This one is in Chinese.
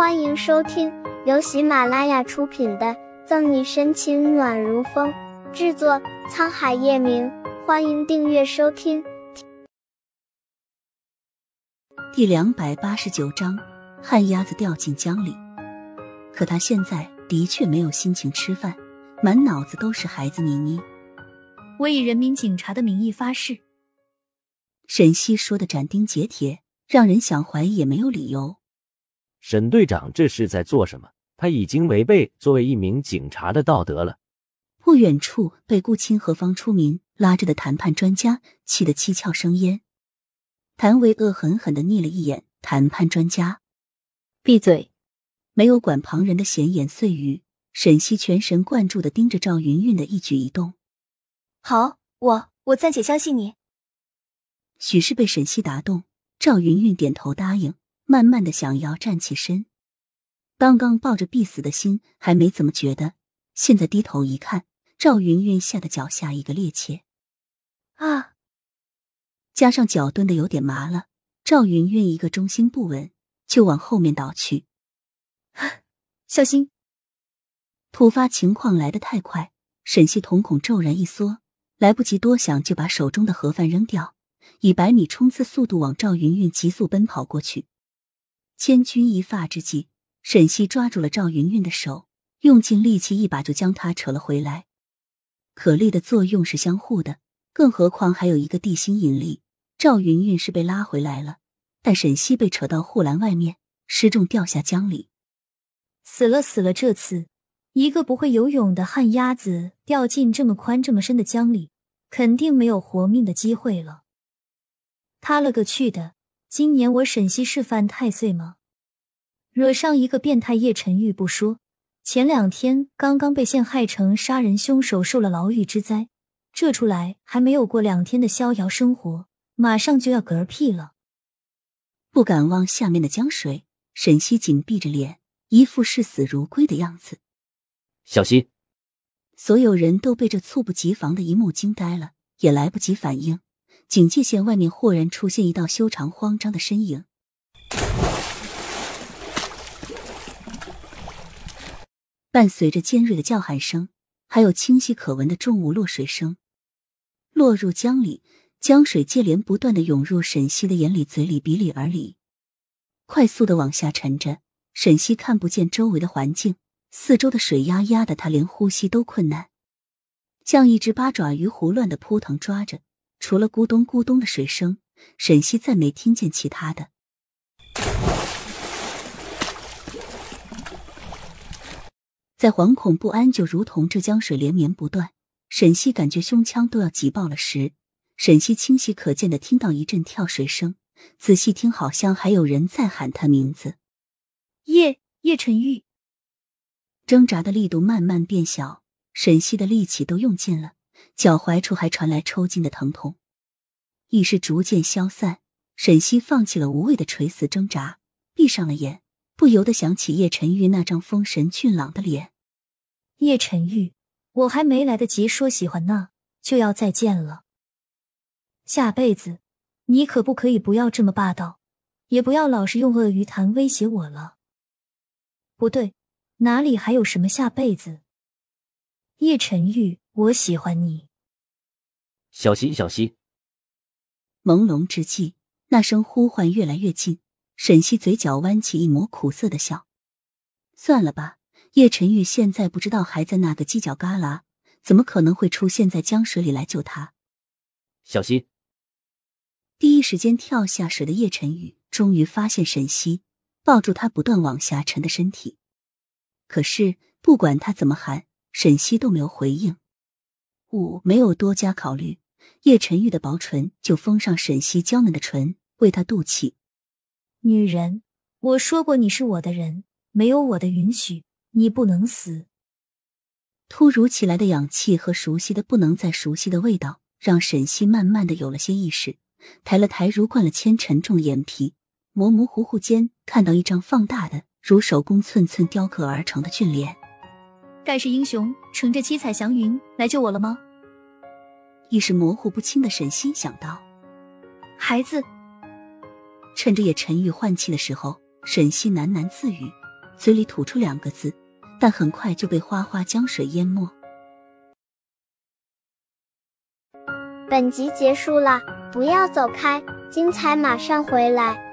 欢迎收听由喜马拉雅出品的《赠你深情暖如风》，制作沧海夜明。欢迎订阅收听。第两百八十九章，旱鸭子掉进江里。可他现在的确没有心情吃饭，满脑子都是孩子妮妮。我以人民警察的名义发誓。沈西说的斩钉截铁，让人想怀疑也没有理由。沈队长这是在做什么？他已经违背作为一名警察的道德了。不远处，被顾清和方初明拉着的谈判专家气得七窍生烟。谭维恶狠狠的睨了一眼谈判专家，闭嘴！没有管旁人的闲言碎语，沈西全神贯注的盯着赵云云的一举一动。好，我我暂且相信你。许是被沈西打动，赵云云点头答应。慢慢的想要站起身，刚刚抱着必死的心还没怎么觉得，现在低头一看，赵云云吓得脚下一个趔趄，啊！加上脚蹲的有点麻了，赵云云一个重心不稳就往后面倒去，小心！突发情况来得太快，沈西瞳孔骤然一缩，来不及多想就把手中的盒饭扔掉，以百米冲刺速度往赵云云急速奔跑过去。千钧一发之际，沈西抓住了赵云云的手，用尽力气，一把就将她扯了回来。可力的作用是相互的，更何况还有一个地心引力。赵云云是被拉回来了，但沈西被扯到护栏外面，失重掉下江里。死了死了！这次一个不会游泳的旱鸭子掉进这么宽这么深的江里，肯定没有活命的机会了。他了个去的！今年我沈西是犯太岁吗？惹上一个变态叶晨玉不说，前两天刚刚被陷害成杀人凶手，受了牢狱之灾，这出来还没有过两天的逍遥生活，马上就要嗝屁了。不敢望下面的江水，沈西紧闭着脸，一副视死如归的样子。小心！所有人都被这猝不及防的一幕惊呆了，也来不及反应。警戒线外面豁然出现一道修长慌张的身影，伴随着尖锐的叫喊声，还有清晰可闻的重物落水声。落入江里，江水接连不断的涌入沈西的眼里、嘴里、鼻里、耳里，快速的往下沉着。沈西看不见周围的环境，四周的水压压的他连呼吸都困难，像一只八爪鱼胡乱的扑腾抓着。除了咕咚咕咚的水声，沈西再没听见其他的。在惶恐不安，就如同这江水连绵不断，沈西感觉胸腔都要挤爆了时，沈西清晰可见的听到一阵跳水声，仔细听，好像还有人在喊他名字。叶叶晨玉，挣扎的力度慢慢变小，沈西的力气都用尽了。脚踝处还传来抽筋的疼痛，意识逐渐消散。沈西放弃了无谓的垂死挣扎，闭上了眼，不由得想起叶晨玉那张丰神俊朗的脸。叶晨玉，我还没来得及说喜欢呢，就要再见了。下辈子，你可不可以不要这么霸道，也不要老是用鳄鱼潭威胁我了？不对，哪里还有什么下辈子？叶晨玉。我喜欢你，小溪，小溪。朦胧之际，那声呼唤越来越近。沈西嘴角弯起一抹苦涩的笑。算了吧，叶晨玉现在不知道还在那个犄角旮旯，怎么可能会出现在江水里来救他？小溪。第一时间跳下水的叶晨玉终于发现沈西，抱住他不断往下沉的身体。可是不管他怎么喊，沈西都没有回应。五没有多加考虑，叶晨玉的薄唇就封上沈西娇嫩的唇，为他渡气。女人，我说过你是我的人，没有我的允许，你不能死。突如其来的氧气和熟悉的不能再熟悉的味道，让沈西慢慢的有了些意识，抬了抬如灌了铅沉重的眼皮，模模糊糊间看到一张放大的如手工寸寸雕刻而成的俊脸。盖世英雄乘着七彩祥云来救我了吗？意识模糊不清的沈西想到，孩子。趁着叶晨玉换气的时候，沈西喃喃自语，嘴里吐出两个字，但很快就被哗哗江水淹没。本集结束了，不要走开，精彩马上回来。